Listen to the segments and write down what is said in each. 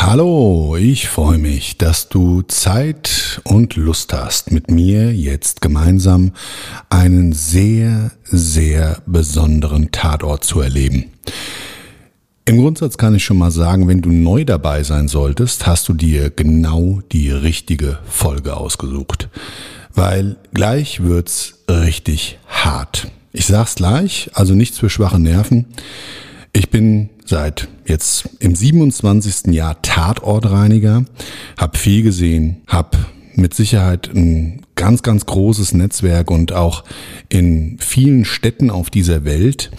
Hallo, ich freue mich, dass du Zeit und Lust hast, mit mir jetzt gemeinsam einen sehr, sehr besonderen Tatort zu erleben. Im Grundsatz kann ich schon mal sagen, wenn du neu dabei sein solltest, hast du dir genau die richtige Folge ausgesucht. Weil gleich wird's richtig hart. Ich sag's gleich, also nichts für schwache Nerven. Ich bin seit jetzt im 27. Jahr Tatortreiniger, habe viel gesehen, habe mit Sicherheit ein ganz, ganz großes Netzwerk und auch in vielen Städten auf dieser Welt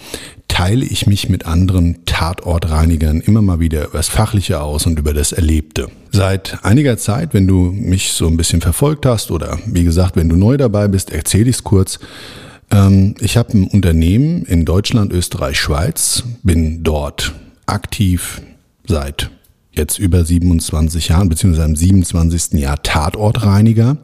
teile ich mich mit anderen Tatortreinigern immer mal wieder über das Fachliche aus und über das Erlebte. Seit einiger Zeit, wenn du mich so ein bisschen verfolgt hast oder wie gesagt, wenn du neu dabei bist, erzähle ich es kurz. Ähm, ich habe ein Unternehmen in Deutschland, Österreich, Schweiz, bin dort aktiv seit jetzt über 27 Jahren, beziehungsweise im 27. Jahr Tatortreiniger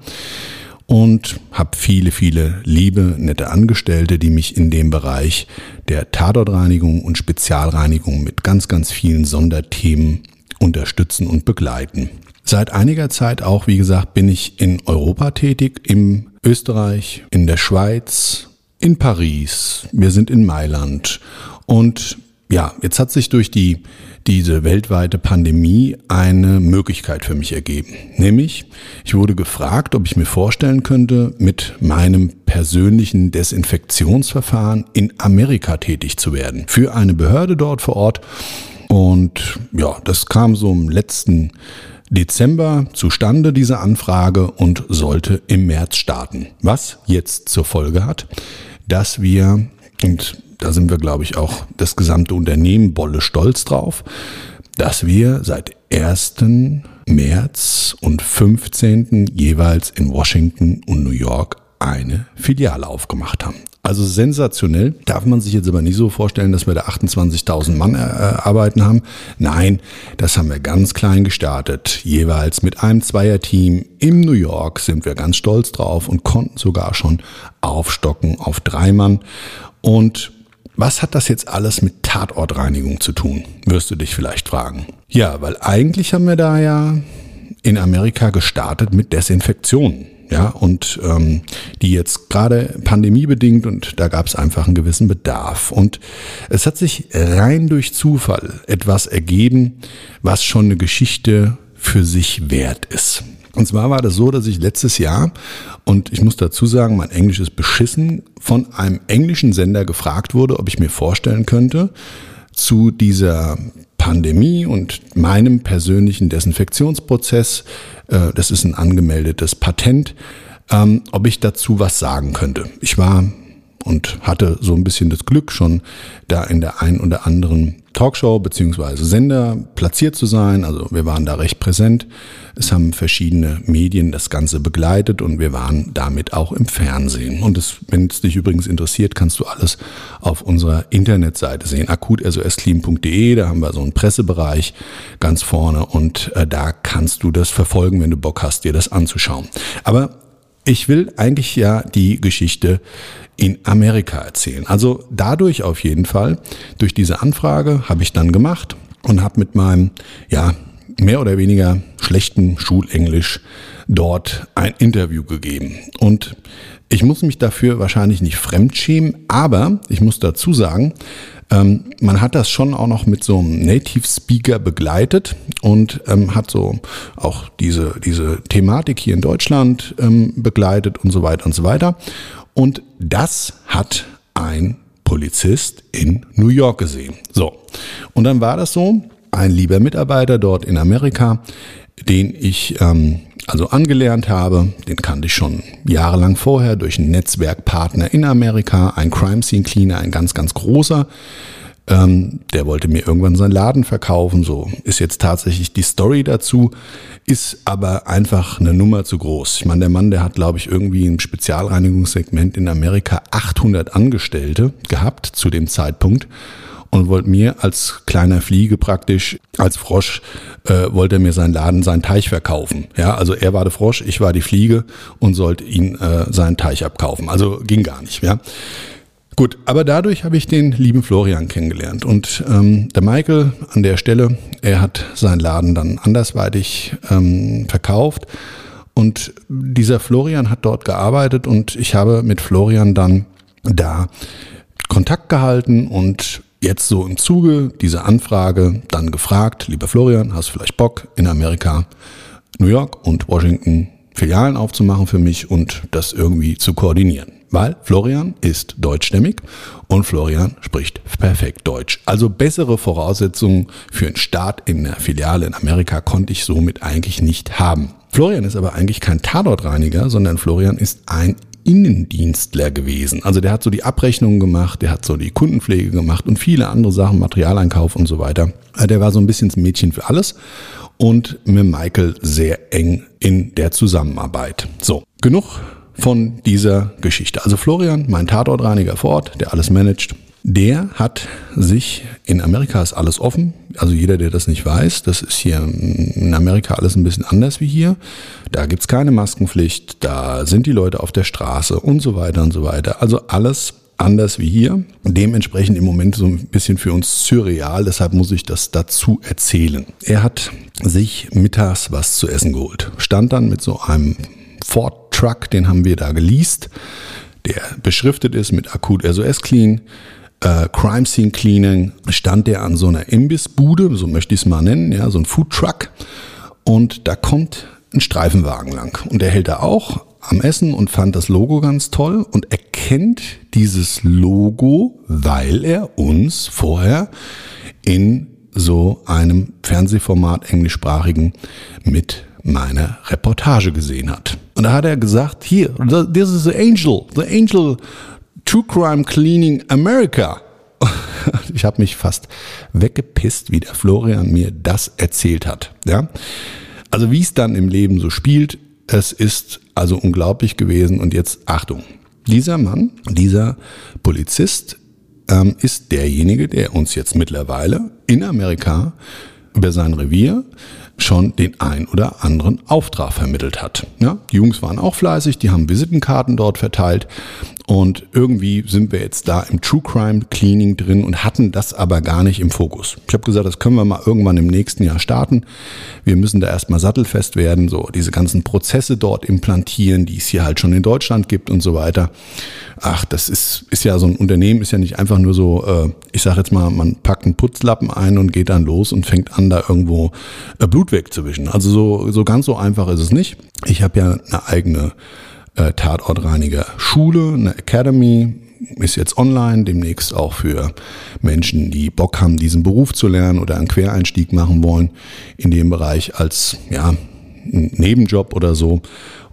und habe viele, viele liebe, nette Angestellte, die mich in dem Bereich der Tatortreinigung und Spezialreinigung mit ganz, ganz vielen Sonderthemen unterstützen und begleiten. Seit einiger Zeit auch, wie gesagt, bin ich in Europa tätig, im Österreich, in der Schweiz, in Paris, wir sind in Mailand und ja, jetzt hat sich durch die, diese weltweite Pandemie eine Möglichkeit für mich ergeben. Nämlich, ich wurde gefragt, ob ich mir vorstellen könnte, mit meinem persönlichen Desinfektionsverfahren in Amerika tätig zu werden. Für eine Behörde dort vor Ort. Und ja, das kam so im letzten Dezember zustande, diese Anfrage, und sollte im März starten. Was jetzt zur Folge hat, dass wir, und da sind wir, glaube ich, auch das gesamte Unternehmen Bolle stolz drauf, dass wir seit 1. März und 15. jeweils in Washington und New York eine Filiale aufgemacht haben. Also sensationell. Darf man sich jetzt aber nicht so vorstellen, dass wir da 28.000 Mann äh, arbeiten haben. Nein, das haben wir ganz klein gestartet. Jeweils mit einem Zweierteam in New York sind wir ganz stolz drauf und konnten sogar schon aufstocken auf drei Mann. Und was hat das jetzt alles mit Tatortreinigung zu tun, wirst du dich vielleicht fragen. Ja, weil eigentlich haben wir da ja in Amerika gestartet mit Desinfektionen ja, und ähm, die jetzt gerade pandemiebedingt und da gab es einfach einen gewissen Bedarf. Und es hat sich rein durch Zufall etwas ergeben, was schon eine Geschichte für sich wert ist. Und zwar war das so, dass ich letztes Jahr, und ich muss dazu sagen, mein Englisch ist beschissen, von einem englischen Sender gefragt wurde, ob ich mir vorstellen könnte, zu dieser Pandemie und meinem persönlichen Desinfektionsprozess, äh, das ist ein angemeldetes Patent, ähm, ob ich dazu was sagen könnte. Ich war und hatte so ein bisschen das Glück, schon da in der ein oder anderen Talkshow beziehungsweise Sender platziert zu sein. Also wir waren da recht präsent. Es haben verschiedene Medien das Ganze begleitet und wir waren damit auch im Fernsehen. Und wenn es dich übrigens interessiert, kannst du alles auf unserer Internetseite sehen. akut-clean.de, da haben wir so einen Pressebereich ganz vorne und äh, da kannst du das verfolgen, wenn du Bock hast, dir das anzuschauen. Aber ich will eigentlich ja die Geschichte in Amerika erzählen. Also dadurch auf jeden Fall, durch diese Anfrage habe ich dann gemacht und habe mit meinem, ja, mehr oder weniger schlechten Schulenglisch dort ein Interview gegeben. Und ich muss mich dafür wahrscheinlich nicht fremdschämen, aber ich muss dazu sagen, ähm, man hat das schon auch noch mit so einem Native Speaker begleitet und ähm, hat so auch diese, diese Thematik hier in Deutschland ähm, begleitet und so weiter und so weiter. Und das hat ein Polizist in New York gesehen. So. Und dann war das so, ein lieber Mitarbeiter dort in Amerika, den ich ähm, also angelernt habe, den kannte ich schon jahrelang vorher durch einen Netzwerkpartner in Amerika, ein Crime Scene Cleaner, ein ganz, ganz großer. Ähm, der wollte mir irgendwann seinen Laden verkaufen, so ist jetzt tatsächlich die Story dazu, ist aber einfach eine Nummer zu groß. Ich meine, der Mann, der hat, glaube ich, irgendwie im Spezialreinigungssegment in Amerika 800 Angestellte gehabt zu dem Zeitpunkt und wollte mir als kleiner Fliege praktisch, als Frosch, äh, wollte er mir seinen Laden, seinen Teich verkaufen. Ja, also er war der Frosch, ich war die Fliege und sollte ihn äh, seinen Teich abkaufen. Also ging gar nicht, ja. Gut, aber dadurch habe ich den lieben Florian kennengelernt. Und ähm, der Michael an der Stelle, er hat seinen Laden dann andersweitig ähm, verkauft. Und dieser Florian hat dort gearbeitet und ich habe mit Florian dann da Kontakt gehalten und jetzt so im Zuge dieser Anfrage dann gefragt, lieber Florian, hast du vielleicht Bock in Amerika, New York und Washington Filialen aufzumachen für mich und das irgendwie zu koordinieren? weil Florian ist deutschstämmig und Florian spricht perfekt Deutsch. Also bessere Voraussetzungen für einen Start in der Filiale in Amerika konnte ich somit eigentlich nicht haben. Florian ist aber eigentlich kein Tatortreiniger, sondern Florian ist ein Innendienstler gewesen. Also der hat so die Abrechnungen gemacht, der hat so die Kundenpflege gemacht und viele andere Sachen, Materialeinkauf und so weiter. Also der war so ein bisschen das Mädchen für alles und mit Michael sehr eng in der Zusammenarbeit. So, genug von dieser Geschichte. Also Florian, mein Tatortreiniger vor Ort, der alles managt, der hat sich, in Amerika ist alles offen, also jeder, der das nicht weiß, das ist hier in Amerika alles ein bisschen anders wie hier. Da gibt's keine Maskenpflicht, da sind die Leute auf der Straße und so weiter und so weiter. Also alles anders wie hier. Dementsprechend im Moment so ein bisschen für uns surreal, deshalb muss ich das dazu erzählen. Er hat sich mittags was zu essen geholt, stand dann mit so einem Ford Truck, den haben wir da geleast, der beschriftet ist mit Akut SOS Clean. Äh, Crime Scene Cleaning stand der an so einer Imbissbude, so möchte ich es mal nennen, ja, so ein Food Truck. Und da kommt ein Streifenwagen lang. Und der hält da auch am Essen und fand das Logo ganz toll und erkennt dieses Logo, weil er uns vorher in so einem Fernsehformat englischsprachigen mit meiner Reportage gesehen hat. Und da hat er gesagt, hier, this is the angel, the angel True Crime Cleaning America. Ich habe mich fast weggepisst, wie der Florian mir das erzählt hat. Ja? Also wie es dann im Leben so spielt, es ist also unglaublich gewesen. Und jetzt Achtung, dieser Mann, dieser Polizist ähm, ist derjenige, der uns jetzt mittlerweile in Amerika über sein Revier schon den ein oder anderen Auftrag vermittelt hat. Ja, die Jungs waren auch fleißig, die haben Visitenkarten dort verteilt und irgendwie sind wir jetzt da im True Crime Cleaning drin und hatten das aber gar nicht im Fokus. Ich habe gesagt, das können wir mal irgendwann im nächsten Jahr starten. Wir müssen da erstmal sattelfest werden, so diese ganzen Prozesse dort implantieren, die es hier halt schon in Deutschland gibt und so weiter. Ach, das ist, ist ja so ein Unternehmen, ist ja nicht einfach nur so, äh, ich sage jetzt mal, man packt einen Putzlappen ein und geht dann los und fängt an, da irgendwo äh, Blut wegzuwischen. Also so, so ganz so einfach ist es nicht. Ich habe ja eine eigene äh, Tatortreiniger Schule, eine Academy, ist jetzt online, demnächst auch für Menschen, die Bock haben, diesen Beruf zu lernen oder einen Quereinstieg machen wollen in dem Bereich als ja, Nebenjob oder so.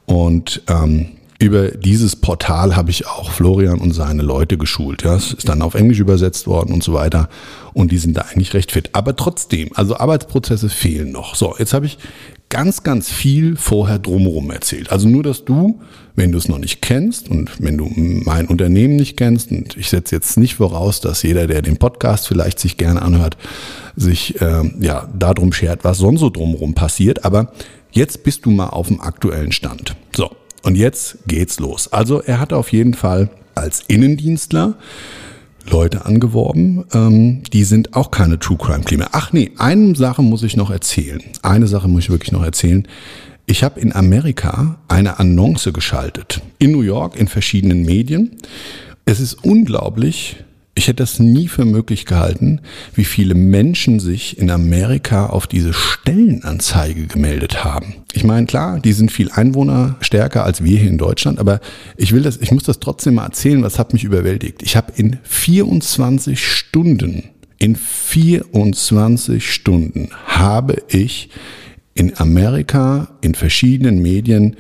Und ähm, über dieses Portal habe ich auch Florian und seine Leute geschult. Ja, es ist dann auf Englisch übersetzt worden und so weiter. Und die sind da eigentlich recht fit. Aber trotzdem, also Arbeitsprozesse fehlen noch. So, jetzt habe ich ganz, ganz viel vorher drumherum erzählt. Also nur, dass du, wenn du es noch nicht kennst und wenn du mein Unternehmen nicht kennst, und ich setze jetzt nicht voraus, dass jeder, der den Podcast vielleicht sich gerne anhört, sich äh, ja darum schert, was sonst so drumherum passiert. Aber jetzt bist du mal auf dem aktuellen Stand. So, und jetzt geht's los. Also er hat auf jeden Fall als Innendienstler Leute angeworben, ähm, die sind auch keine True Crime Klima. Ach nee, eine Sache muss ich noch erzählen. Eine Sache muss ich wirklich noch erzählen. Ich habe in Amerika eine Annonce geschaltet. In New York, in verschiedenen Medien. Es ist unglaublich, ich hätte das nie für möglich gehalten, wie viele Menschen sich in Amerika auf diese Stellenanzeige gemeldet haben. Ich meine, klar, die sind viel einwohnerstärker als wir hier in Deutschland, aber ich will das, ich muss das trotzdem mal erzählen, was hat mich überwältigt. Ich habe in 24 Stunden, in 24 Stunden habe ich in Amerika in verschiedenen Medien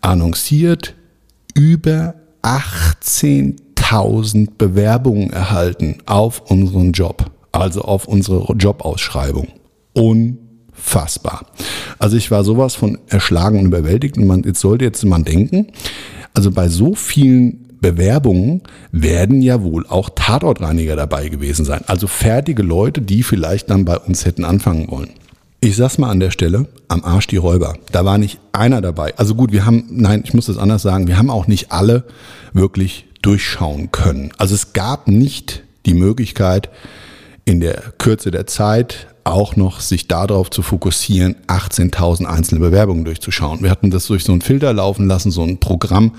annonciert über 18 1000 Bewerbungen erhalten auf unseren Job, also auf unsere Jobausschreibung. Unfassbar. Also ich war sowas von erschlagen und überwältigt und man, jetzt sollte jetzt man denken, also bei so vielen Bewerbungen werden ja wohl auch Tatortreiniger dabei gewesen sein. Also fertige Leute, die vielleicht dann bei uns hätten anfangen wollen. Ich sag's mal an der Stelle, am Arsch die Räuber. Da war nicht einer dabei. Also gut, wir haben, nein, ich muss das anders sagen, wir haben auch nicht alle wirklich durchschauen können. Also es gab nicht die Möglichkeit, in der Kürze der Zeit auch noch sich darauf zu fokussieren, 18.000 einzelne Bewerbungen durchzuschauen. Wir hatten das durch so einen Filter laufen lassen, so ein Programm.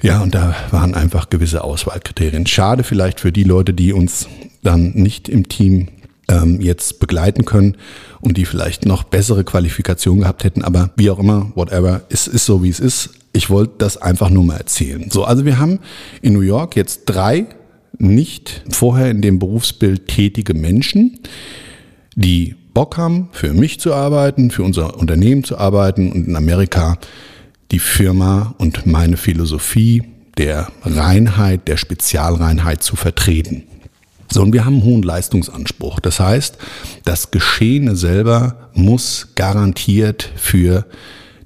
Ja, und da waren einfach gewisse Auswahlkriterien. Schade vielleicht für die Leute, die uns dann nicht im Team ähm, jetzt begleiten können und die vielleicht noch bessere Qualifikation gehabt hätten. Aber wie auch immer, whatever, es ist so, wie es ist. Ich wollte das einfach nur mal erzählen. So, also wir haben in New York jetzt drei nicht vorher in dem Berufsbild tätige Menschen, die Bock haben, für mich zu arbeiten, für unser Unternehmen zu arbeiten und in Amerika die Firma und meine Philosophie der Reinheit, der Spezialreinheit zu vertreten. So, und wir haben einen hohen Leistungsanspruch. Das heißt, das Geschehene selber muss garantiert für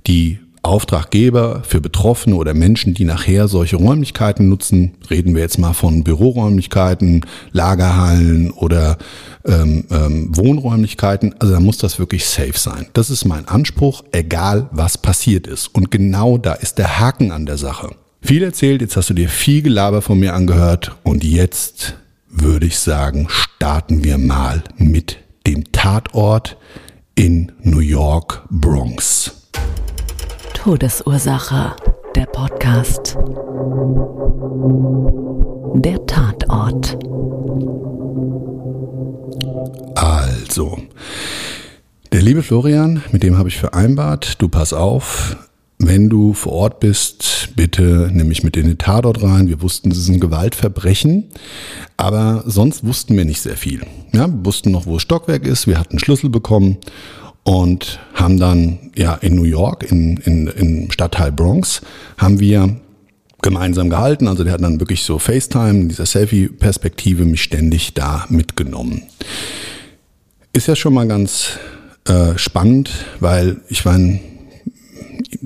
die Auftraggeber, für Betroffene oder Menschen, die nachher solche Räumlichkeiten nutzen, reden wir jetzt mal von Büroräumlichkeiten, Lagerhallen oder ähm, ähm, Wohnräumlichkeiten, also da muss das wirklich safe sein. Das ist mein Anspruch, egal was passiert ist. Und genau da ist der Haken an der Sache. Viel erzählt, jetzt hast du dir viel Gelaber von mir angehört und jetzt würde ich sagen, starten wir mal mit dem Tatort in New York Bronx. Todesursache, der Podcast. Der Tatort. Also, der liebe Florian, mit dem habe ich vereinbart, du pass auf, wenn du vor Ort bist, bitte nimm mich mit in den Tatort rein. Wir wussten, es ist ein Gewaltverbrechen, aber sonst wussten wir nicht sehr viel. Ja, wir wussten noch, wo das Stockwerk ist. Wir hatten Schlüssel bekommen und haben dann ja in New York, in, in, im Stadtteil Bronx, haben wir gemeinsam gehalten. Also der hat dann wirklich so FaceTime, in dieser Selfie-Perspektive mich ständig da mitgenommen. Ist ja schon mal ganz äh, spannend, weil ich meine,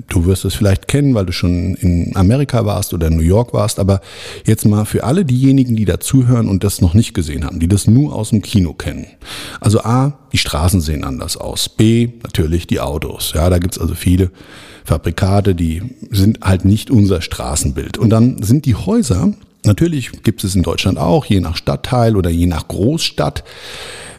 du wirst es vielleicht kennen, weil du schon in Amerika warst oder in New York warst, aber jetzt mal für alle diejenigen, die dazuhören und das noch nicht gesehen haben, die das nur aus dem Kino kennen. Also A, die Straßen sehen anders aus. B, natürlich die Autos. Ja, da gibt's also viele Fabrikate, die sind halt nicht unser Straßenbild. Und dann sind die Häuser, natürlich gibt es in Deutschland auch, je nach Stadtteil oder je nach Großstadt,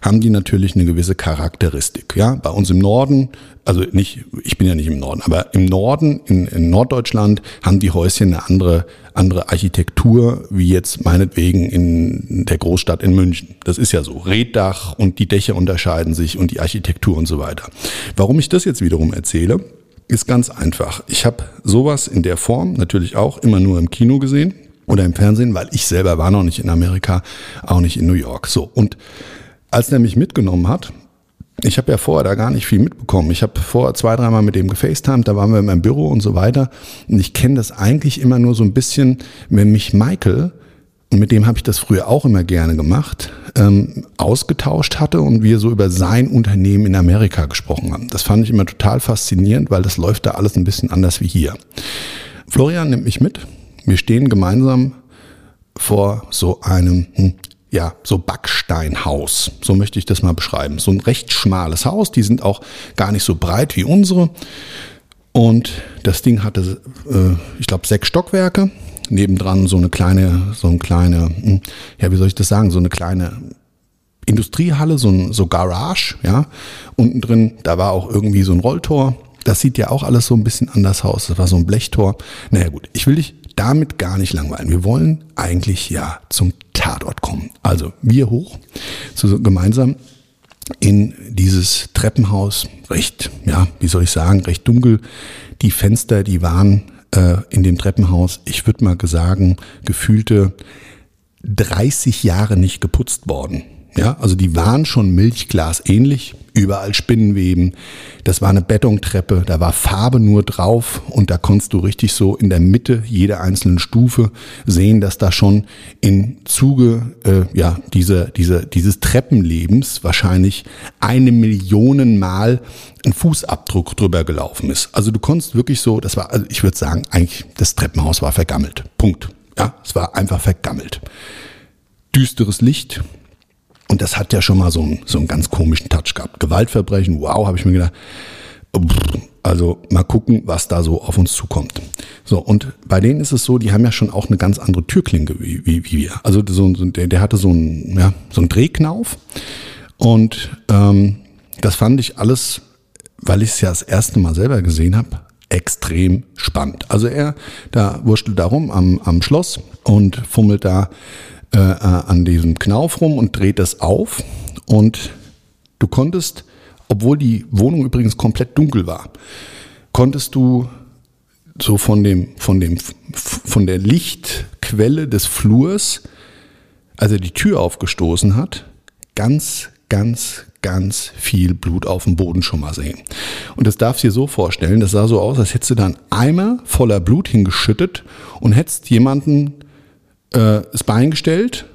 haben die natürlich eine gewisse Charakteristik. Ja, bei uns im Norden, also nicht, ich bin ja nicht im Norden, aber im Norden, in, in Norddeutschland, haben die Häuschen eine andere, andere Architektur, wie jetzt meinetwegen in der Großstadt in München. Das ist ja so. Reddach und die Dächer unterscheiden sich und die Architektur und so weiter. Warum ich das jetzt wiederum erzähle, ist ganz einfach. Ich habe sowas in der Form natürlich auch immer nur im Kino gesehen oder im Fernsehen, weil ich selber war noch nicht in Amerika, auch nicht in New York. So und als der mich mitgenommen hat, ich habe ja vorher da gar nicht viel mitbekommen. Ich habe vorher zwei, dreimal mit dem gefacetimed, da waren wir in meinem Büro und so weiter. Und ich kenne das eigentlich immer nur so ein bisschen, wenn mich Michael, und mit dem habe ich das früher auch immer gerne gemacht, ähm, ausgetauscht hatte und wir so über sein Unternehmen in Amerika gesprochen haben. Das fand ich immer total faszinierend, weil das läuft da alles ein bisschen anders wie hier. Florian nimmt mich mit. Wir stehen gemeinsam vor so einem hm, ja, so Backsteinhaus. So möchte ich das mal beschreiben. So ein recht schmales Haus. Die sind auch gar nicht so breit wie unsere. Und das Ding hatte, äh, ich glaube, sechs Stockwerke. nebendran so eine kleine, so eine kleine, hm, ja, wie soll ich das sagen, so eine kleine Industriehalle, so ein so Garage, ja. Unten drin, da war auch irgendwie so ein Rolltor. Das sieht ja auch alles so ein bisschen anders aus. Das war so ein Blechtor. Naja gut, ich will dich damit gar nicht langweilen. Wir wollen eigentlich ja zum Tatort kommen. Also wir hoch, so gemeinsam in dieses Treppenhaus, recht, ja, wie soll ich sagen, recht dunkel. Die Fenster, die waren äh, in dem Treppenhaus, ich würde mal sagen, gefühlte 30 Jahre nicht geputzt worden. Ja, also die waren schon Milchglas ähnlich, überall Spinnenweben. Das war eine Betontreppe, da war Farbe nur drauf und da konntest du richtig so in der Mitte jeder einzelnen Stufe sehen, dass da schon im Zuge äh, ja, diese, diese, dieses Treppenlebens wahrscheinlich eine Million Mal ein Fußabdruck drüber gelaufen ist. Also du konntest wirklich so, das war, also ich würde sagen, eigentlich das Treppenhaus war vergammelt. Punkt. Ja, es war einfach vergammelt. Düsteres Licht, und das hat ja schon mal so einen, so einen ganz komischen Touch gehabt. Gewaltverbrechen, wow, habe ich mir gedacht. Also mal gucken, was da so auf uns zukommt. So, und bei denen ist es so, die haben ja schon auch eine ganz andere Türklinke wie, wie, wie wir. Also so, der, der hatte so einen, ja, so einen Drehknauf. Und ähm, das fand ich alles, weil ich es ja das erste Mal selber gesehen habe, extrem spannend. Also er, da wurschtelt da rum am, am Schloss und fummelt da äh, äh, an diesem Knauf rum und dreht das auf. Und du konntest, obwohl die Wohnung übrigens komplett dunkel war, konntest du so von dem, von dem, von der Lichtquelle des Flurs, als er die Tür aufgestoßen hat, ganz, ganz, ganz viel Blut auf dem Boden schon mal sehen. Und das darfst du dir so vorstellen, das sah so aus, als hättest du da einen Eimer voller Blut hingeschüttet und hättest jemanden äh, das Bein gestellt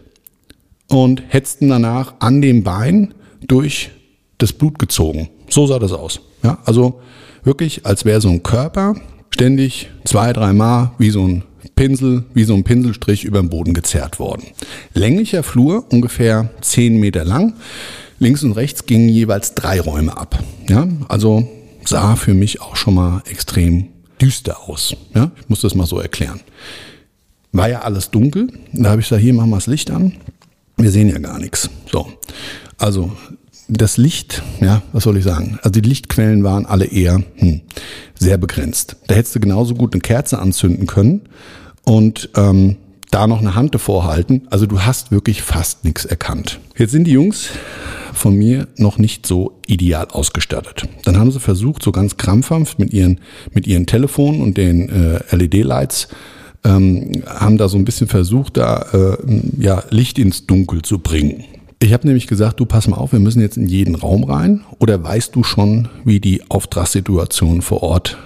und hetzten danach an dem Bein durch das Blut gezogen. So sah das aus. Ja, also wirklich, als wäre so ein Körper ständig zwei, dreimal wie so ein Pinsel, wie so ein Pinselstrich über den Boden gezerrt worden. Länglicher Flur, ungefähr zehn Meter lang. Links und rechts gingen jeweils drei Räume ab. Ja, also sah für mich auch schon mal extrem düster aus. Ja, ich muss das mal so erklären war ja alles dunkel. Da habe ich gesagt, hier machen wir das Licht an. Wir sehen ja gar nichts. So, also das Licht, ja, was soll ich sagen? Also die Lichtquellen waren alle eher hm, sehr begrenzt. Da hättest du genauso gut eine Kerze anzünden können und ähm, da noch eine Hand davor halten. Also du hast wirklich fast nichts erkannt. Jetzt sind die Jungs von mir noch nicht so ideal ausgestattet. Dann haben sie versucht, so ganz krampfhaft mit ihren, mit ihren Telefonen und den äh, LED-Lights ähm, haben da so ein bisschen versucht, da äh, ja, Licht ins Dunkel zu bringen. Ich habe nämlich gesagt, du pass mal auf, wir müssen jetzt in jeden Raum rein. Oder weißt du schon, wie die Auftragssituation vor Ort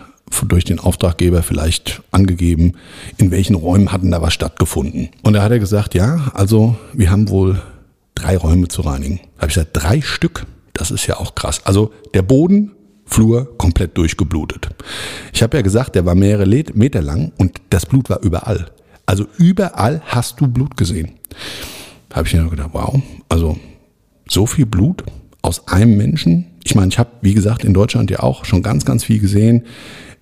durch den Auftraggeber vielleicht angegeben, in welchen Räumen hatten da was stattgefunden? Und da hat er gesagt, ja, also wir haben wohl drei Räume zu reinigen. Da habe ich gesagt, drei Stück? Das ist ja auch krass. Also der Boden Flur komplett durchgeblutet. Ich habe ja gesagt, der war mehrere Meter lang und das Blut war überall. Also überall hast du Blut gesehen. Habe ich mir gedacht, wow, also so viel Blut aus einem Menschen. Ich meine, ich habe, wie gesagt, in Deutschland ja auch schon ganz, ganz viel gesehen.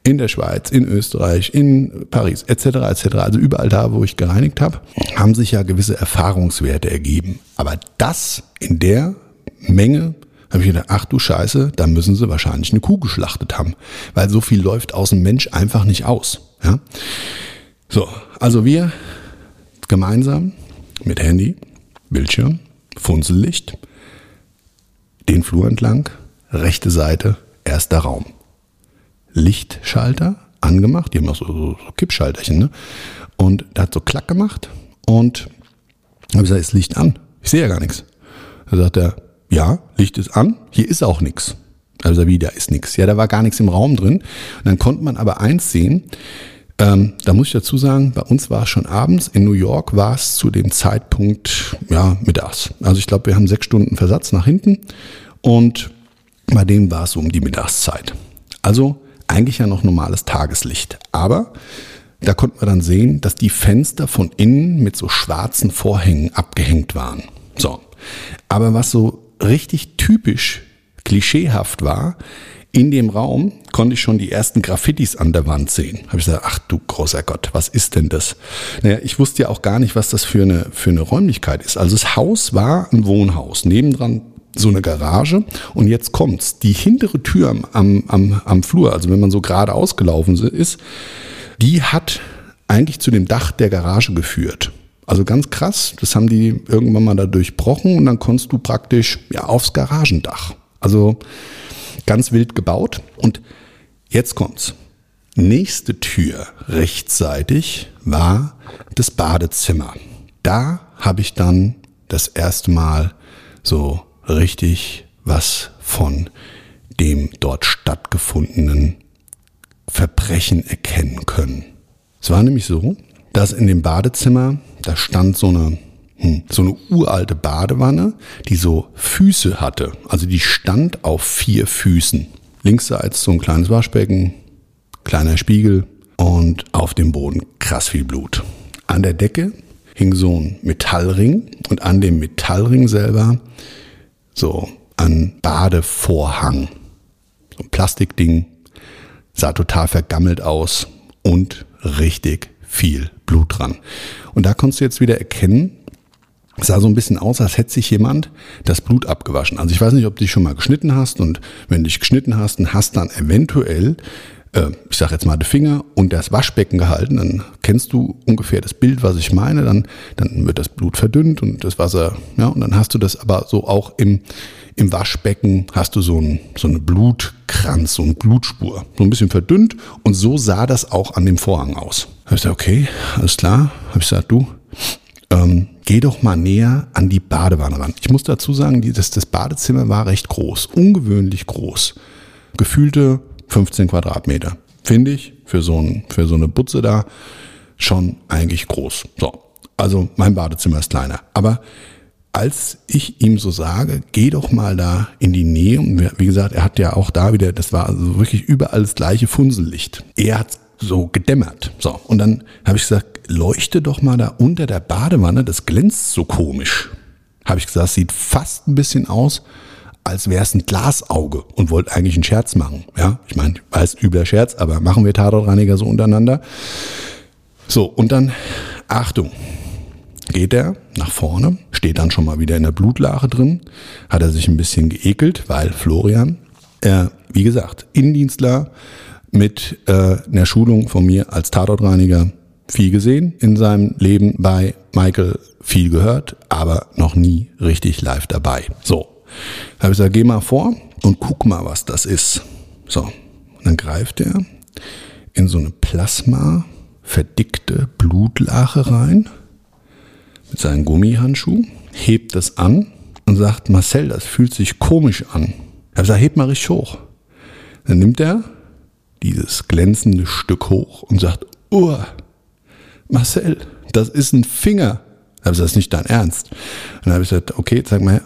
In der Schweiz, in Österreich, in Paris, etc., etc. Also überall da, wo ich gereinigt habe, haben sich ja gewisse Erfahrungswerte ergeben. Aber das in der Menge habe ich gedacht, ach du Scheiße, da müssen sie wahrscheinlich eine Kuh geschlachtet haben, weil so viel läuft aus dem Mensch einfach nicht aus. Ja? So, also wir gemeinsam mit Handy, Bildschirm, Funzellicht, den Flur entlang, rechte Seite, erster Raum. Lichtschalter angemacht, die haben auch so, so, so Kippschalterchen, ne? Und da hat so Klack gemacht und habe gesagt, ist Licht an. Ich sehe ja gar nichts. Da sagt er, ja, Licht ist an, hier ist auch nichts. Also wie, da ist nichts. Ja, da war gar nichts im Raum drin. Und dann konnte man aber eins sehen, ähm, da muss ich dazu sagen, bei uns war es schon abends, in New York war es zu dem Zeitpunkt, ja, mittags. Also ich glaube, wir haben sechs Stunden Versatz nach hinten und bei dem war es um die Mittagszeit. Also eigentlich ja noch normales Tageslicht. Aber da konnten wir dann sehen, dass die Fenster von innen mit so schwarzen Vorhängen abgehängt waren. So. Aber was so richtig typisch klischeehaft war, in dem Raum konnte ich schon die ersten Graffitis an der Wand sehen. Habe ich gesagt, ach du großer Gott, was ist denn das? Naja, ich wusste ja auch gar nicht, was das für eine, für eine Räumlichkeit ist. Also das Haus war ein Wohnhaus. Nebendran so eine Garage. Und jetzt kommt's. Die hintere Tür am, am, am Flur, also wenn man so gerade ausgelaufen ist, die hat eigentlich zu dem Dach der Garage geführt. Also ganz krass, das haben die irgendwann mal da durchbrochen und dann konntest du praktisch ja aufs Garagendach. Also Ganz wild gebaut. Und jetzt kommt's. Nächste Tür rechtsseitig war das Badezimmer. Da habe ich dann das erste Mal so richtig was von dem dort stattgefundenen Verbrechen erkennen können. Es war nämlich so, dass in dem Badezimmer, da stand so eine hm. So eine uralte Badewanne, die so Füße hatte. Also die stand auf vier Füßen. Linksseits so ein kleines Waschbecken, kleiner Spiegel und auf dem Boden krass viel Blut. An der Decke hing so ein Metallring und an dem Metallring selber so ein Badevorhang. So ein Plastikding, sah total vergammelt aus und richtig viel Blut dran. Und da konntest du jetzt wieder erkennen, es sah so ein bisschen aus, als hätte sich jemand das Blut abgewaschen. Also ich weiß nicht, ob du dich schon mal geschnitten hast und wenn du dich geschnitten hast und hast dann eventuell, äh, ich sage jetzt mal den Finger und das Waschbecken gehalten, dann kennst du ungefähr das Bild, was ich meine. Dann, dann wird das Blut verdünnt und das Wasser, ja, und dann hast du das aber so auch im, im Waschbecken hast du so, ein, so eine Blutkranz, so eine Blutspur, so ein bisschen verdünnt und so sah das auch an dem Vorhang aus. Da hab ich gesagt, okay, alles klar. Habe ich gesagt, du, ähm, geh doch mal näher an die Badewanne ran. Ich muss dazu sagen, das, das Badezimmer war recht groß, ungewöhnlich groß. Gefühlte 15 Quadratmeter. Finde ich für so, ein, für so eine Butze da schon eigentlich groß. So, also mein Badezimmer ist kleiner. Aber als ich ihm so sage, geh doch mal da in die Nähe, und wie gesagt, er hat ja auch da wieder, das war also wirklich überall das gleiche Funsellicht. Er hat so gedämmert. So, und dann habe ich gesagt, leuchte doch mal da unter der Badewanne, das glänzt so komisch. Habe ich gesagt, sieht fast ein bisschen aus, als wäre es ein Glasauge und wollte eigentlich einen Scherz machen. Ja, ich meine, weiß übler Scherz, aber machen wir Tatortreiniger so untereinander. So, und dann, Achtung, geht er nach vorne, steht dann schon mal wieder in der Blutlache drin, hat er sich ein bisschen geekelt, weil Florian, äh, wie gesagt, Innendienstler, mit äh, einer Schulung von mir als Tatortreiniger viel gesehen in seinem Leben bei Michael, viel gehört, aber noch nie richtig live dabei. So, habe ich gesagt, geh mal vor und guck mal, was das ist. So, und dann greift er in so eine Plasma verdickte Blutlache rein mit seinen Gummihandschuhen, hebt das an und sagt, Marcel, das fühlt sich komisch an. Er sagt, heb mal richtig hoch. Dann nimmt er dieses glänzende Stück hoch und sagt, oh, Marcel, das ist ein Finger. Da habe ich gesagt, das ist nicht dein Ernst. Und dann habe ich gesagt, okay, zeig mal.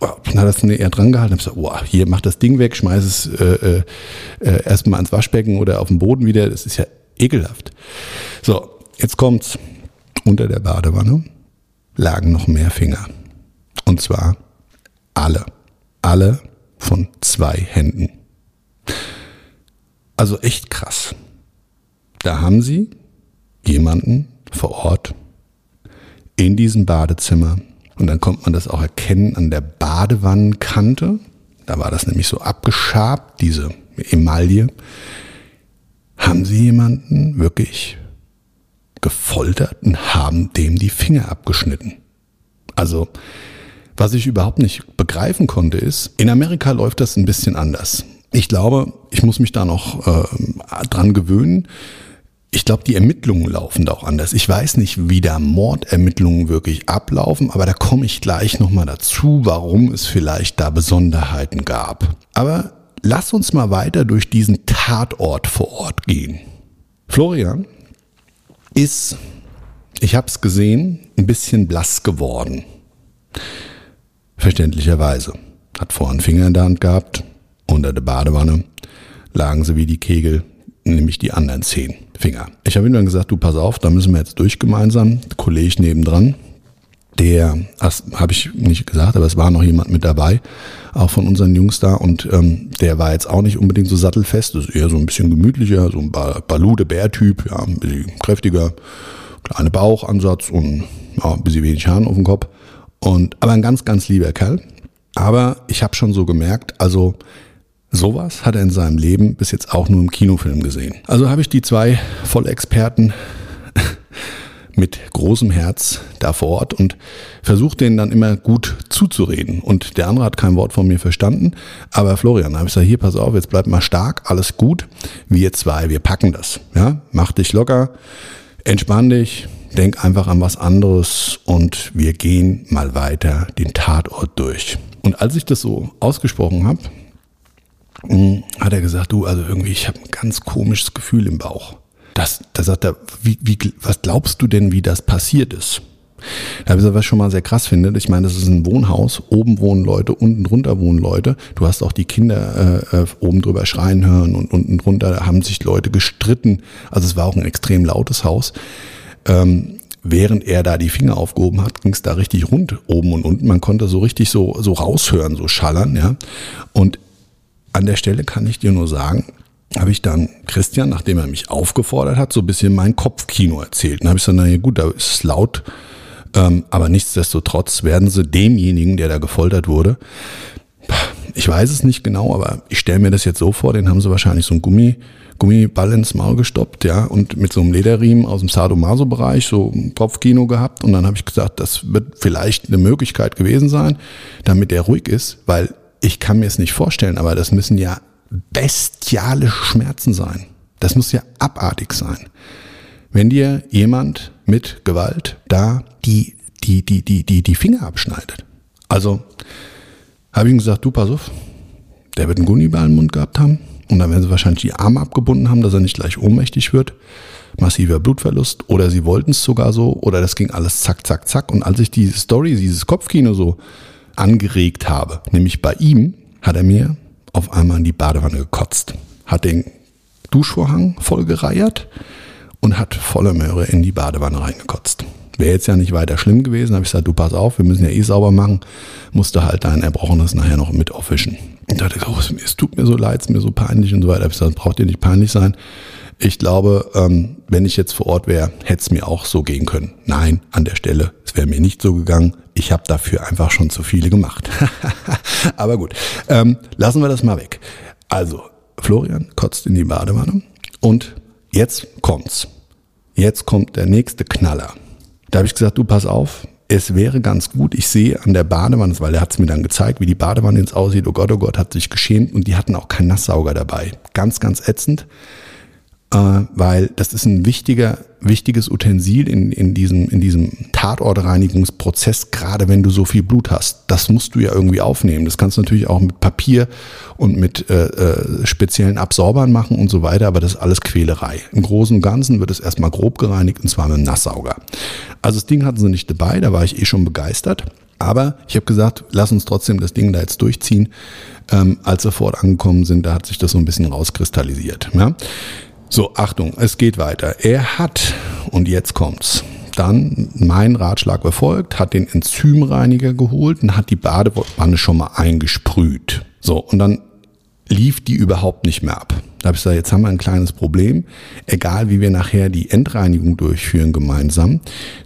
Dann hat er es eher dran gehalten. Dann habe ich gesagt, oh, hier, mach das Ding weg, schmeiß es äh, äh, erstmal ans Waschbecken oder auf den Boden wieder. Das ist ja ekelhaft. So, jetzt kommt's. Unter der Badewanne lagen noch mehr Finger. Und zwar alle. Alle von zwei Händen. Also echt krass. Da haben sie jemanden vor Ort in diesem Badezimmer und dann konnte man das auch erkennen an der Badewannenkante. Da war das nämlich so abgeschabt, diese Emaille. Haben sie jemanden wirklich gefoltert und haben dem die Finger abgeschnitten. Also, was ich überhaupt nicht begreifen konnte, ist, in Amerika läuft das ein bisschen anders. Ich glaube, ich muss mich da noch äh, dran gewöhnen. Ich glaube, die Ermittlungen laufen da auch anders. Ich weiß nicht, wie da Mordermittlungen wirklich ablaufen, aber da komme ich gleich nochmal dazu, warum es vielleicht da Besonderheiten gab. Aber lass uns mal weiter durch diesen Tatort vor Ort gehen. Florian ist, ich habe es gesehen, ein bisschen blass geworden. Verständlicherweise. Hat vorher einen Finger in der Hand gehabt, unter der Badewanne lagen sie wie die Kegel, nämlich die anderen zehn Finger. Ich habe ihm dann gesagt, du pass auf, da müssen wir jetzt durch gemeinsam. Kollege nebendran, der, das habe ich nicht gesagt, aber es war noch jemand mit dabei, auch von unseren Jungs da und ähm, der war jetzt auch nicht unbedingt so sattelfest, das ist eher so ein bisschen gemütlicher, so ein balude Bärtyp, ja, ein bisschen kräftiger, kleiner Bauchansatz und ja, ein bisschen wenig Haaren auf dem Kopf und aber ein ganz, ganz lieber Kerl. Aber ich habe schon so gemerkt, also sowas hat er in seinem Leben bis jetzt auch nur im Kinofilm gesehen. Also habe ich die zwei Vollexperten mit großem Herz da vor Ort und versucht denen dann immer gut zuzureden. Und der andere hat kein Wort von mir verstanden. Aber Florian, da habe ich gesagt, hier, pass auf, jetzt bleib mal stark, alles gut. Wir zwei, wir packen das. Ja, mach dich locker, entspann dich, denk einfach an was anderes und wir gehen mal weiter den Tatort durch. Und als ich das so ausgesprochen habe, hm, hat er gesagt, du, also irgendwie, ich habe ein ganz komisches Gefühl im Bauch. Das, da sagt er, wie, wie, was glaubst du denn, wie das passiert ist? Da habe ich gesagt, was ich schon mal sehr krass finde. Ich meine, das ist ein Wohnhaus. Oben wohnen Leute, unten drunter wohnen Leute. Du hast auch die Kinder äh, äh, oben drüber schreien hören und unten drunter haben sich Leute gestritten. Also es war auch ein extrem lautes Haus. Ähm, während er da die Finger aufgehoben hat, ging es da richtig rund oben und unten. Man konnte so richtig so, so raushören, so schallern, ja. Und an der Stelle kann ich dir nur sagen, habe ich dann Christian, nachdem er mich aufgefordert hat, so ein bisschen mein Kopfkino erzählt. Dann habe ich gesagt, na ja, gut, da ist es laut, ähm, aber nichtsdestotrotz werden sie demjenigen, der da gefoltert wurde, ich weiß es nicht genau, aber ich stelle mir das jetzt so vor, den haben sie wahrscheinlich so ein Gummi, Gummiball ins Maul gestoppt, ja, und mit so einem Lederriemen aus dem Sadomaso-Bereich so ein Kopfkino gehabt. Und dann habe ich gesagt, das wird vielleicht eine Möglichkeit gewesen sein, damit er ruhig ist, weil ich kann mir es nicht vorstellen, aber das müssen ja bestiale Schmerzen sein. Das muss ja abartig sein. Wenn dir jemand mit Gewalt da die, die, die, die, die, die Finger abschneidet. Also habe ich ihm gesagt, du pass auf, der wird einen Gummiball im Mund gehabt haben und dann werden sie wahrscheinlich die Arme abgebunden haben, dass er nicht gleich ohnmächtig wird. Massiver Blutverlust oder sie wollten es sogar so oder das ging alles zack, zack, zack. Und als ich diese Story, dieses Kopfkino so angeregt habe, nämlich bei ihm, hat er mir auf einmal in die Badewanne gekotzt, hat den Duschvorhang vollgereiert und hat voller Möhre in die Badewanne reingekotzt. Wäre jetzt ja nicht weiter schlimm gewesen, habe ich gesagt, du pass auf, wir müssen ja eh sauber machen, musste halt dein Erbrochenes nachher noch mit aufwischen. Und da er gesagt, oh, es tut mir so leid, es ist mir so peinlich und so weiter. Ich gesagt, braucht ihr nicht peinlich sein. Ich glaube, ähm, wenn ich jetzt vor Ort wäre, hätte es mir auch so gehen können. Nein, an der Stelle, es wäre mir nicht so gegangen. Ich habe dafür einfach schon zu viele gemacht. Aber gut, ähm, lassen wir das mal weg. Also, Florian kotzt in die Badewanne und jetzt kommt's. Jetzt kommt der nächste Knaller. Da habe ich gesagt, du pass auf, es wäre ganz gut, ich sehe an der Badewanne, weil er hat es mir dann gezeigt, wie die Badewanne jetzt aussieht. Oh Gott, oh Gott, hat sich geschämt und die hatten auch keinen Nasssauger dabei. Ganz, ganz ätzend weil das ist ein wichtiger, wichtiges Utensil in, in, diesem, in diesem Tatortreinigungsprozess, gerade wenn du so viel Blut hast. Das musst du ja irgendwie aufnehmen. Das kannst du natürlich auch mit Papier und mit äh, äh, speziellen Absorbern machen und so weiter, aber das ist alles Quälerei. Im Großen und Ganzen wird es erstmal grob gereinigt und zwar mit einem Nasssauger. Also das Ding hatten sie nicht dabei, da war ich eh schon begeistert. Aber ich habe gesagt, lass uns trotzdem das Ding da jetzt durchziehen. Ähm, als wir vor Ort angekommen sind, da hat sich das so ein bisschen rauskristallisiert. Ja? So, Achtung, es geht weiter. Er hat, und jetzt kommt's, dann mein Ratschlag befolgt, hat den Enzymreiniger geholt und hat die Badewanne schon mal eingesprüht. So, und dann lief die überhaupt nicht mehr ab. Da habe ich gesagt, jetzt haben wir ein kleines Problem. Egal wie wir nachher die Endreinigung durchführen gemeinsam,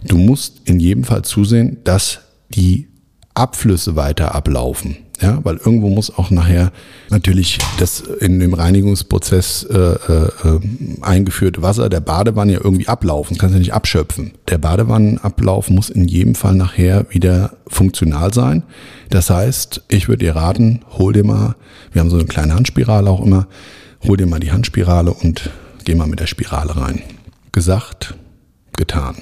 du musst in jedem Fall zusehen, dass die Abflüsse weiter ablaufen. Ja, weil irgendwo muss auch nachher natürlich das in dem Reinigungsprozess äh, äh, eingeführte Wasser der Badewanne ja irgendwie ablaufen. Kannst du nicht abschöpfen. Der Badewannenablauf muss in jedem Fall nachher wieder funktional sein. Das heißt, ich würde dir raten, hol dir mal, wir haben so eine kleine Handspirale auch immer, hol dir mal die Handspirale und geh mal mit der Spirale rein. Gesagt, getan.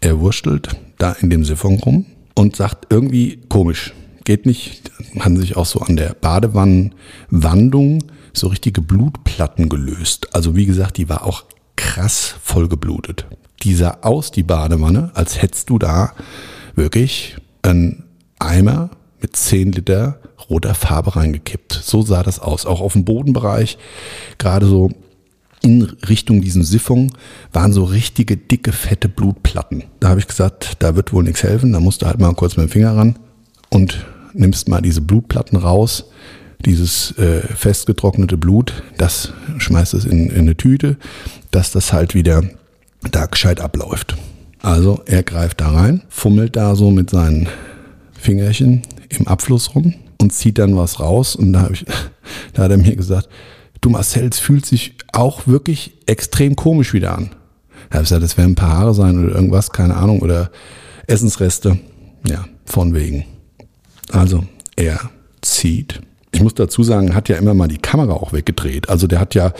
Er wurstelt da in dem Siphon rum und sagt irgendwie komisch geht nicht. Haben sich auch so an der Badewannenwandung so richtige Blutplatten gelöst. Also wie gesagt, die war auch krass vollgeblutet. Die sah aus, die Badewanne, als hättest du da wirklich einen Eimer mit 10 Liter roter Farbe reingekippt. So sah das aus. Auch auf dem Bodenbereich, gerade so in Richtung diesen Siphon waren so richtige dicke, fette Blutplatten. Da habe ich gesagt, da wird wohl nichts helfen, da musst du halt mal kurz mit dem Finger ran und nimmst mal diese Blutplatten raus, dieses äh, festgetrocknete Blut, das schmeißt es in, in eine Tüte, dass das halt wieder da gescheit abläuft. Also er greift da rein, fummelt da so mit seinen Fingerchen im Abfluss rum und zieht dann was raus. Und da, ich, da hat er mir gesagt, du Marcel, es fühlt sich auch wirklich extrem komisch wieder an. Da habe ich gesagt, das werden ein paar Haare sein oder irgendwas, keine Ahnung, oder Essensreste. Ja, von wegen. Also er zieht. Ich muss dazu sagen, hat ja immer mal die Kamera auch weggedreht. Also der hat ja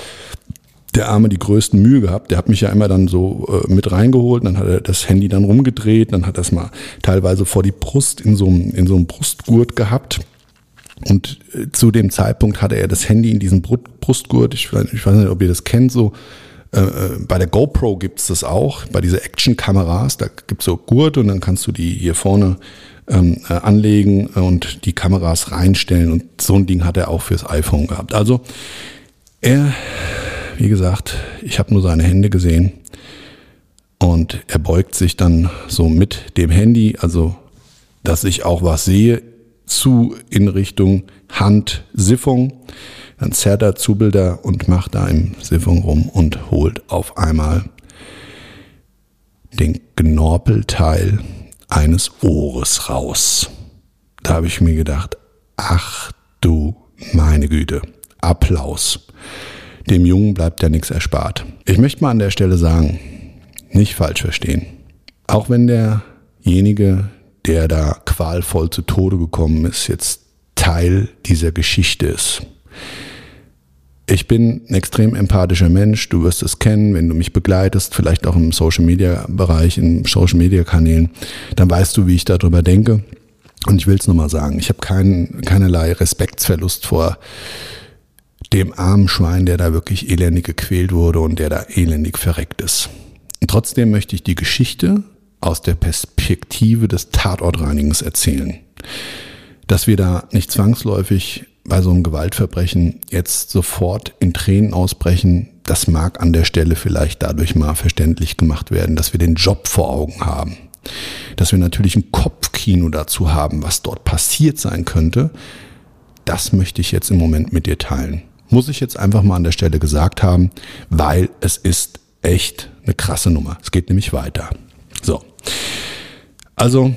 der Arme die größten Mühe gehabt. Der hat mich ja immer dann so äh, mit reingeholt, dann hat er das Handy dann rumgedreht, dann hat er es mal teilweise vor die Brust in so einem, in so einem Brustgurt gehabt. Und äh, zu dem Zeitpunkt hatte er das Handy in diesem Brustgurt. Ich, ich weiß nicht, ob ihr das kennt, so äh, äh bei der GoPro gibt's das auch, bei dieser Action-Kameras, da gibt's so Gurt und dann kannst du die hier vorne ähm, äh, anlegen und die Kameras reinstellen. Und so ein Ding hat er auch fürs iPhone gehabt. Also er wie gesagt, ich habe nur seine Hände gesehen und er beugt sich dann so mit dem Handy, also dass ich auch was sehe, zu in Richtung Handsiffung. Dann zerrt er Zubilder und macht da im Siphon rum und holt auf einmal den Knorpelteil eines Ohres raus. Da habe ich mir gedacht, ach du meine Güte, Applaus dem Jungen bleibt ja nichts erspart. Ich möchte mal an der Stelle sagen, nicht falsch verstehen. Auch wenn derjenige, der da qualvoll zu Tode gekommen ist, jetzt Teil dieser Geschichte ist. Ich bin ein extrem empathischer Mensch, du wirst es kennen, wenn du mich begleitest, vielleicht auch im Social Media Bereich, in Social Media Kanälen, dann weißt du, wie ich darüber denke. Und ich will es nochmal sagen, ich habe kein, keinerlei Respektsverlust vor dem armen Schwein, der da wirklich elendig gequält wurde und der da elendig verreckt ist. Und trotzdem möchte ich die Geschichte aus der Perspektive des Tatortreinigens erzählen. Dass wir da nicht zwangsläufig bei so einem Gewaltverbrechen jetzt sofort in Tränen ausbrechen, das mag an der Stelle vielleicht dadurch mal verständlich gemacht werden, dass wir den Job vor Augen haben. Dass wir natürlich ein Kopfkino dazu haben, was dort passiert sein könnte. Das möchte ich jetzt im Moment mit dir teilen. Muss ich jetzt einfach mal an der Stelle gesagt haben, weil es ist echt eine krasse Nummer. Es geht nämlich weiter. So. Also,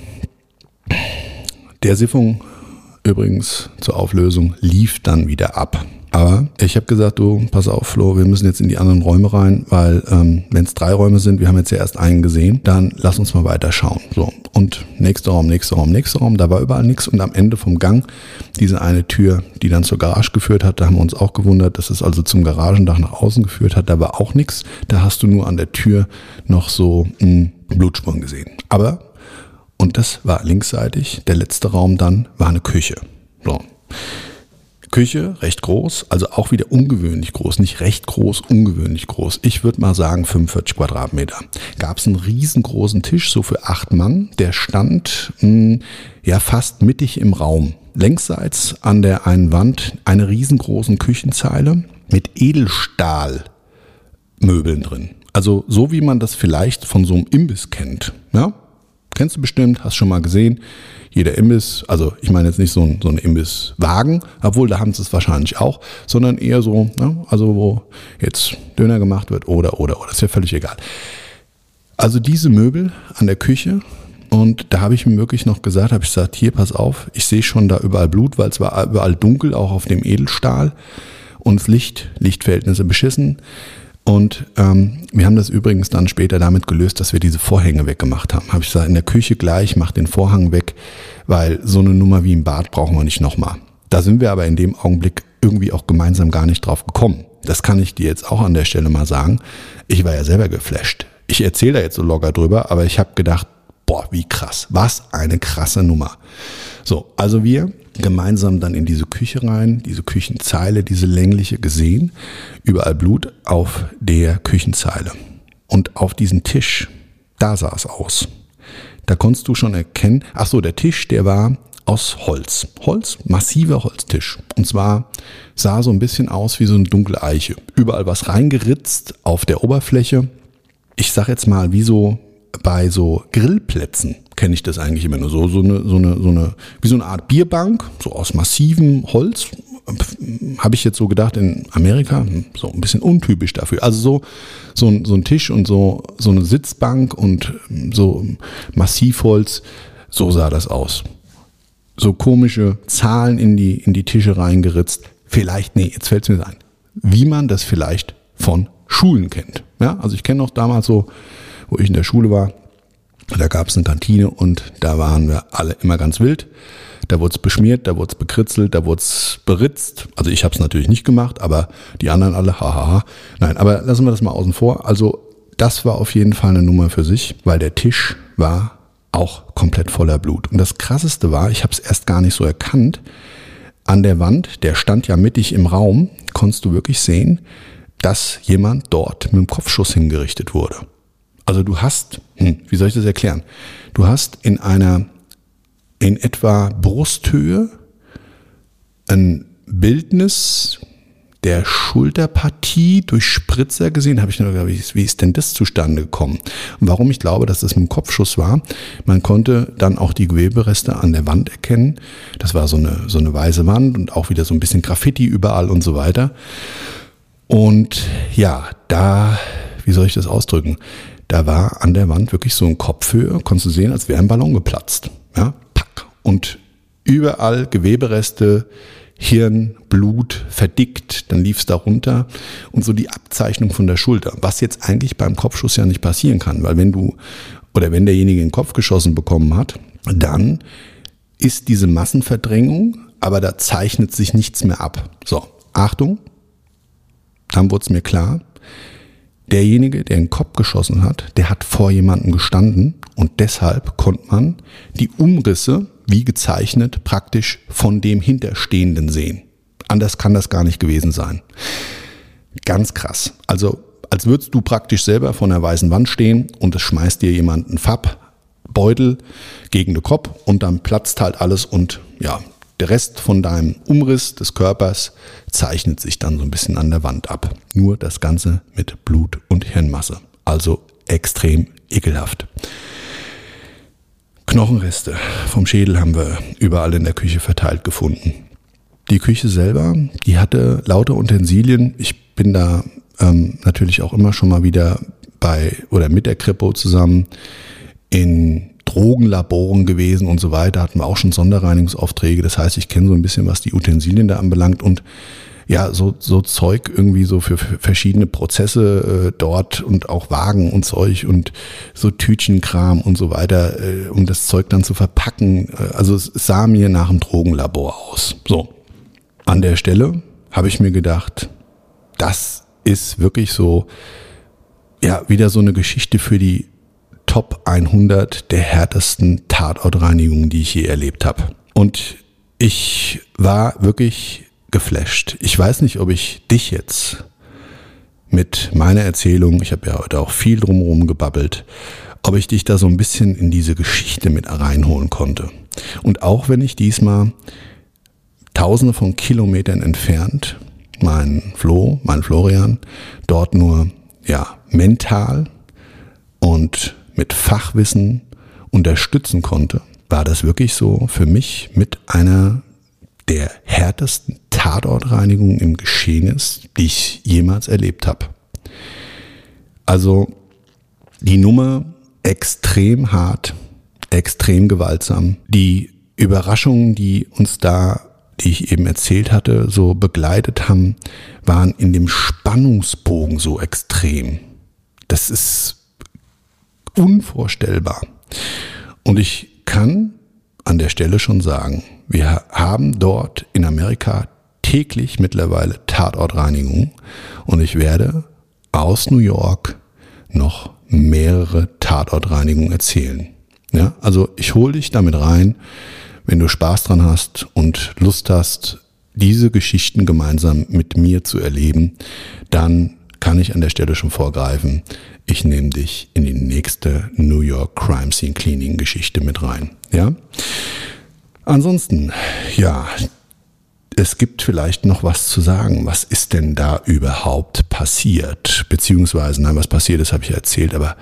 der Siffung übrigens zur Auflösung lief dann wieder ab. Aber ich habe gesagt, du, pass auf, Flo, wir müssen jetzt in die anderen Räume rein, weil ähm, wenn es drei Räume sind, wir haben jetzt ja erst einen gesehen, dann lass uns mal weiter schauen. So, und nächster Raum, nächster Raum, nächster Raum, da war überall nichts und am Ende vom Gang diese eine Tür, die dann zur Garage geführt hat, da haben wir uns auch gewundert, dass es also zum Garagendach nach außen geführt hat, da war auch nichts. Da hast du nur an der Tür noch so mh, Blutspuren gesehen. Aber, und das war linksseitig, der letzte Raum dann war eine Küche. So. Küche, recht groß, also auch wieder ungewöhnlich groß, nicht recht groß, ungewöhnlich groß. Ich würde mal sagen 45 Quadratmeter. Gab es einen riesengroßen Tisch, so für acht Mann, der stand mh, hm, ja fast mittig im Raum. Längsseits an der einen Wand eine riesengroßen Küchenzeile mit Edelstahlmöbeln drin. Also so wie man das vielleicht von so einem Imbiss kennt. Ja? Kennst du bestimmt, hast schon mal gesehen jeder Imbiss, also ich meine jetzt nicht so ein, so ein Imbisswagen, obwohl da haben sie es wahrscheinlich auch, sondern eher so, ne, also wo jetzt Döner gemacht wird oder, oder, oder, ist ja völlig egal. Also diese Möbel an der Küche und da habe ich mir wirklich noch gesagt, habe ich gesagt, hier, pass auf, ich sehe schon da überall Blut, weil es war überall dunkel, auch auf dem Edelstahl und Licht, Lichtverhältnisse beschissen. Und ähm, wir haben das übrigens dann später damit gelöst, dass wir diese Vorhänge weggemacht haben. Habe ich gesagt, in der Küche gleich, mach den Vorhang weg, weil so eine Nummer wie im Bad brauchen wir nicht nochmal. Da sind wir aber in dem Augenblick irgendwie auch gemeinsam gar nicht drauf gekommen. Das kann ich dir jetzt auch an der Stelle mal sagen. Ich war ja selber geflasht. Ich erzähle da jetzt so locker drüber, aber ich habe gedacht, boah, wie krass. Was eine krasse Nummer. So, also wir gemeinsam dann in diese Küche rein, diese Küchenzeile, diese längliche gesehen, überall Blut auf der Küchenzeile. Und auf diesem Tisch, da sah es aus. Da konntest du schon erkennen, ach so, der Tisch, der war aus Holz. Holz, massiver Holztisch. Und zwar sah so ein bisschen aus wie so eine dunkle Eiche. Überall was reingeritzt auf der Oberfläche. Ich sag jetzt mal, wie so bei so Grillplätzen kenne ich das eigentlich immer nur so, so eine, so eine, so eine, wie so eine Art Bierbank, so aus massivem Holz. Habe ich jetzt so gedacht in Amerika, so ein bisschen untypisch dafür. Also so, so, ein, so ein Tisch und so, so eine Sitzbank und so Massivholz, so sah das aus. So komische Zahlen in die, in die Tische reingeritzt. Vielleicht, nee, jetzt fällt es mir ein. Wie man das vielleicht von Schulen kennt. Ja, also ich kenne noch damals so, wo ich in der Schule war, da gab es eine Kantine und da waren wir alle immer ganz wild. Da wurde es beschmiert, da wurde es bekritzelt, da wurde es beritzt. Also ich habe es natürlich nicht gemacht, aber die anderen alle, hahaha. Nein, aber lassen wir das mal außen vor. Also das war auf jeden Fall eine Nummer für sich, weil der Tisch war auch komplett voller Blut. Und das Krasseste war, ich habe es erst gar nicht so erkannt, an der Wand, der stand ja mittig im Raum, konntest du wirklich sehen, dass jemand dort mit dem Kopfschuss hingerichtet wurde. Also du hast, hm, wie soll ich das erklären? Du hast in einer, in etwa Brusthöhe ein Bildnis der Schulterpartie durch Spritzer gesehen, habe ich nur gedacht, wie ist denn das zustande gekommen? Und warum ich glaube, dass das ein Kopfschuss war, man konnte dann auch die Gewebereste an der Wand erkennen. Das war so eine, so eine weiße Wand und auch wieder so ein bisschen Graffiti überall und so weiter. Und ja, da, wie soll ich das ausdrücken? Da war an der Wand wirklich so ein Kopfhöhe, konntest du sehen, als wäre ein Ballon geplatzt. Ja, pack. Und überall Gewebereste, Hirn, Blut, verdickt, dann lief es da runter und so die Abzeichnung von der Schulter. Was jetzt eigentlich beim Kopfschuss ja nicht passieren kann, weil wenn du oder wenn derjenige den Kopf geschossen bekommen hat, dann ist diese Massenverdrängung, aber da zeichnet sich nichts mehr ab. So, Achtung, dann wurde es mir klar, derjenige, der den Kopf geschossen hat, der hat vor jemandem gestanden und deshalb konnte man die Umrisse, wie gezeichnet, praktisch von dem Hinterstehenden sehen. Anders kann das gar nicht gewesen sein. Ganz krass. Also als würdest du praktisch selber vor einer weißen Wand stehen und es schmeißt dir jemand einen Farbbeutel gegen den Kopf und dann platzt halt alles und ja, der Rest von deinem Umriss des Körpers zeichnet sich dann so ein bisschen an der Wand ab. Nur das Ganze mit Blut und Hirnmasse. Also extrem ekelhaft. Knochenreste vom Schädel haben wir überall in der Küche verteilt gefunden. Die Küche selber, die hatte lauter Utensilien. Ich bin da ähm, natürlich auch immer schon mal wieder bei oder mit der Kripo zusammen in Drogenlaboren gewesen und so weiter, hatten wir auch schon Sonderreinigungsaufträge. Das heißt, ich kenne so ein bisschen, was die Utensilien da anbelangt und ja, so, so Zeug irgendwie so für, verschiedene Prozesse äh, dort und auch Wagen und Zeug und so Tütchenkram und so weiter, äh, um das Zeug dann zu verpacken. Äh, also es sah mir nach einem Drogenlabor aus. So, an der Stelle habe ich mir gedacht, das ist wirklich so, ja, wieder so eine Geschichte für die Top 100 der härtesten Tatortreinigungen, die ich je erlebt habe. Und ich war wirklich geflasht. Ich weiß nicht, ob ich dich jetzt mit meiner Erzählung, ich habe ja heute auch viel drumherum gebabbelt, ob ich dich da so ein bisschen in diese Geschichte mit reinholen konnte. Und auch wenn ich diesmal tausende von Kilometern entfernt, mein Flo, mein Florian, dort nur, ja, mental und mit Fachwissen unterstützen konnte, war das wirklich so für mich mit einer der härtesten Tatortreinigungen im Geschehen ist, die ich jemals erlebt habe. Also die Nummer extrem hart, extrem gewaltsam. Die Überraschungen, die uns da, die ich eben erzählt hatte, so begleitet haben, waren in dem Spannungsbogen so extrem. Das ist unvorstellbar. Und ich kann an der Stelle schon sagen, wir haben dort in Amerika täglich mittlerweile Tatortreinigung und ich werde aus New York noch mehrere Tatortreinigungen erzählen. Ja, also ich hole dich damit rein, wenn du Spaß dran hast und Lust hast, diese Geschichten gemeinsam mit mir zu erleben, dann kann ich an der Stelle schon vorgreifen. Ich nehme dich in die nächste New York Crime Scene Cleaning Geschichte mit rein. Ja? Ansonsten, ja, es gibt vielleicht noch was zu sagen. Was ist denn da überhaupt passiert? Beziehungsweise, nein, was passiert ist, habe ich erzählt, aber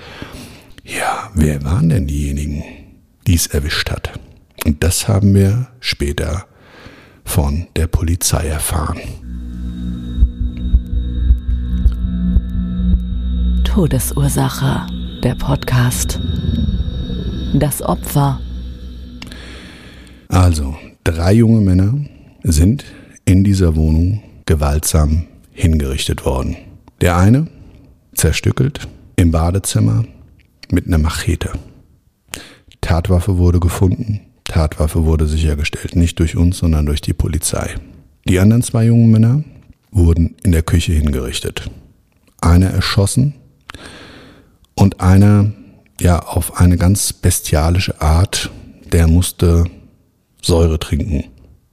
ja, wer waren denn diejenigen, die es erwischt hat? Und das haben wir später von der Polizei erfahren. Todesursache, der Podcast. Das Opfer. Also, drei junge Männer sind in dieser Wohnung gewaltsam hingerichtet worden. Der eine zerstückelt im Badezimmer mit einer Machete. Tatwaffe wurde gefunden. Tatwaffe wurde sichergestellt. Nicht durch uns, sondern durch die Polizei. Die anderen zwei jungen Männer wurden in der Küche hingerichtet. Einer erschossen und einer, ja, auf eine ganz bestialische Art, der musste Säure trinken.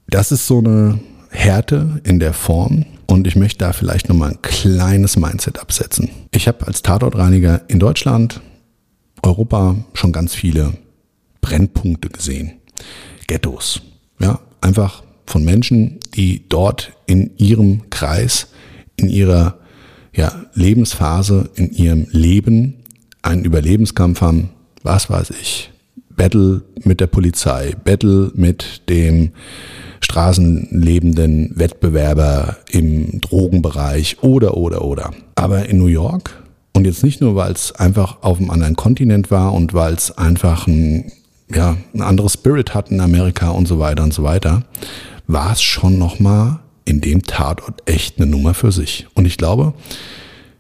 Das ist so eine Härte in der Form und ich möchte da vielleicht nochmal ein kleines Mindset absetzen. Ich habe als Tatortreiniger in Deutschland, Europa schon ganz viele Brennpunkte gesehen. Ghettos. Ja, einfach von Menschen, die dort in ihrem Kreis, in ihrer ja, Lebensphase, in ihrem Leben einen Überlebenskampf haben, was weiß ich, Battle mit der Polizei, Battle mit dem straßenlebenden Wettbewerber im Drogenbereich oder, oder, oder. Aber in New York, und jetzt nicht nur, weil es einfach auf einem anderen Kontinent war und weil es einfach ein, ja, ein anderes Spirit hat in Amerika und so weiter und so weiter, war es schon nochmal in dem Tatort echt eine Nummer für sich. Und ich glaube,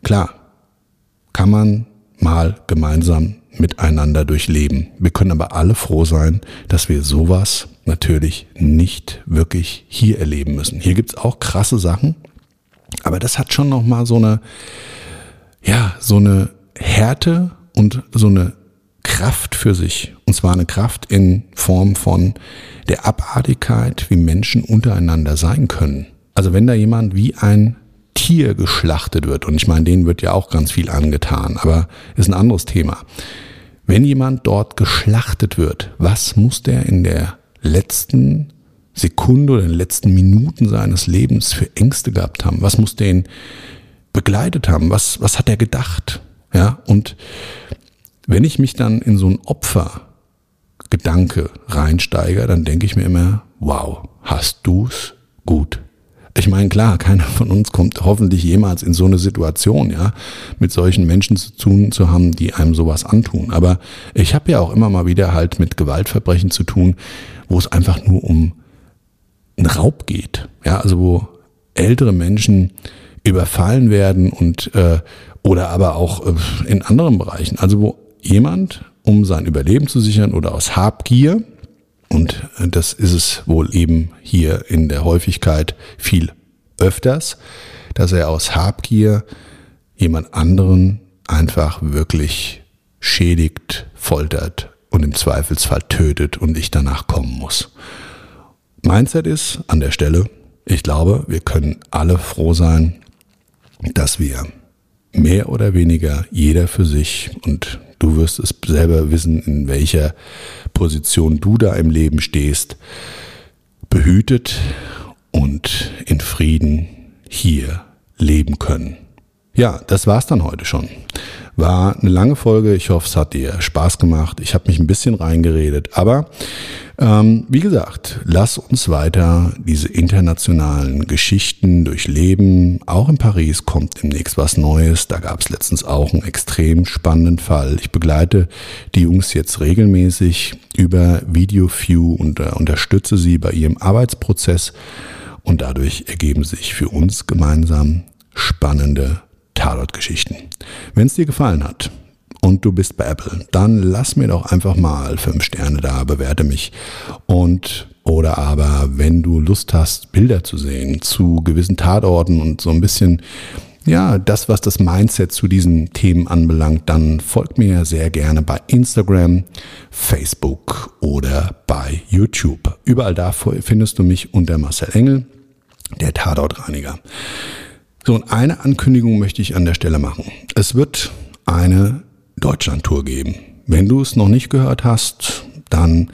klar, kann man mal gemeinsam miteinander durchleben. Wir können aber alle froh sein, dass wir sowas natürlich nicht wirklich hier erleben müssen. Hier gibt's auch krasse Sachen, aber das hat schon noch mal so eine, ja, so eine Härte und so eine Kraft für sich. Und zwar eine Kraft in Form von der Abartigkeit, wie Menschen untereinander sein können. Also wenn da jemand wie ein Tier geschlachtet wird, und ich meine, denen wird ja auch ganz viel angetan, aber ist ein anderes Thema. Wenn jemand dort geschlachtet wird, was muss der in der letzten Sekunde oder in den letzten Minuten seines Lebens für Ängste gehabt haben? Was muss der ihn begleitet haben? Was, was hat er gedacht? Ja, und wenn ich mich dann in so ein Opfergedanke reinsteige, dann denke ich mir immer, wow, hast du's gut ich meine, klar, keiner von uns kommt hoffentlich jemals in so eine Situation, ja, mit solchen Menschen zu tun zu haben, die einem sowas antun. Aber ich habe ja auch immer mal wieder halt mit Gewaltverbrechen zu tun, wo es einfach nur um einen Raub geht. Ja, also wo ältere Menschen überfallen werden und äh, oder aber auch äh, in anderen Bereichen. Also wo jemand, um sein Überleben zu sichern oder aus Habgier, und das ist es wohl eben hier in der Häufigkeit viel öfters, dass er aus Habgier jemand anderen einfach wirklich schädigt, foltert und im Zweifelsfall tötet und ich danach kommen muss. Mindset ist an der Stelle, ich glaube, wir können alle froh sein, dass wir mehr oder weniger jeder für sich und du wirst es selber wissen, in welcher Position du da im Leben stehst, behütet und in Frieden hier leben können. Ja, das war's dann heute schon. War eine lange Folge. Ich hoffe, es hat dir Spaß gemacht. Ich habe mich ein bisschen reingeredet. Aber ähm, wie gesagt, lass uns weiter diese internationalen Geschichten durchleben. Auch in Paris kommt demnächst was Neues. Da gab es letztens auch einen extrem spannenden Fall. Ich begleite die Jungs jetzt regelmäßig über VideoView und äh, unterstütze sie bei ihrem Arbeitsprozess. Und dadurch ergeben sich für uns gemeinsam spannende Tatort-Geschichten. Wenn es dir gefallen hat und du bist bei Apple, dann lass mir doch einfach mal fünf Sterne da, bewerte mich. Und oder aber, wenn du Lust hast, Bilder zu sehen zu gewissen Tatorten und so ein bisschen ja, das, was das Mindset zu diesen Themen anbelangt, dann folgt mir sehr gerne bei Instagram, Facebook oder bei YouTube. Überall da findest du mich unter Marcel Engel, der Tatortreiniger. So, und eine Ankündigung möchte ich an der Stelle machen. Es wird eine Deutschland-Tour geben. Wenn du es noch nicht gehört hast, dann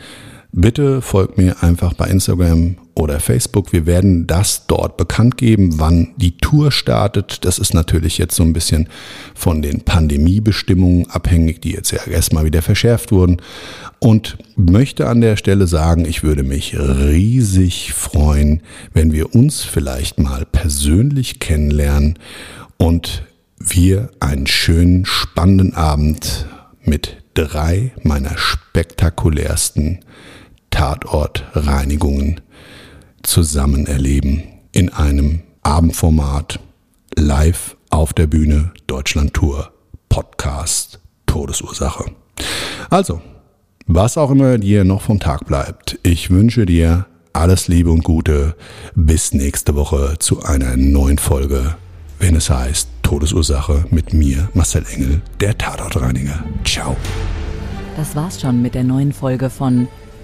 Bitte folgt mir einfach bei Instagram oder Facebook. Wir werden das dort bekannt geben, wann die Tour startet. Das ist natürlich jetzt so ein bisschen von den Pandemiebestimmungen abhängig, die jetzt ja erstmal wieder verschärft wurden. Und möchte an der Stelle sagen, ich würde mich riesig freuen, wenn wir uns vielleicht mal persönlich kennenlernen und wir einen schönen, spannenden Abend mit drei meiner spektakulärsten Tatortreinigungen zusammen erleben in einem Abendformat live auf der Bühne Deutschland Tour Podcast Todesursache. Also, was auch immer dir noch vom Tag bleibt, ich wünsche dir alles Liebe und Gute. Bis nächste Woche zu einer neuen Folge, wenn es heißt Todesursache mit mir, Marcel Engel, der Tatortreiniger. Ciao. Das war's schon mit der neuen Folge von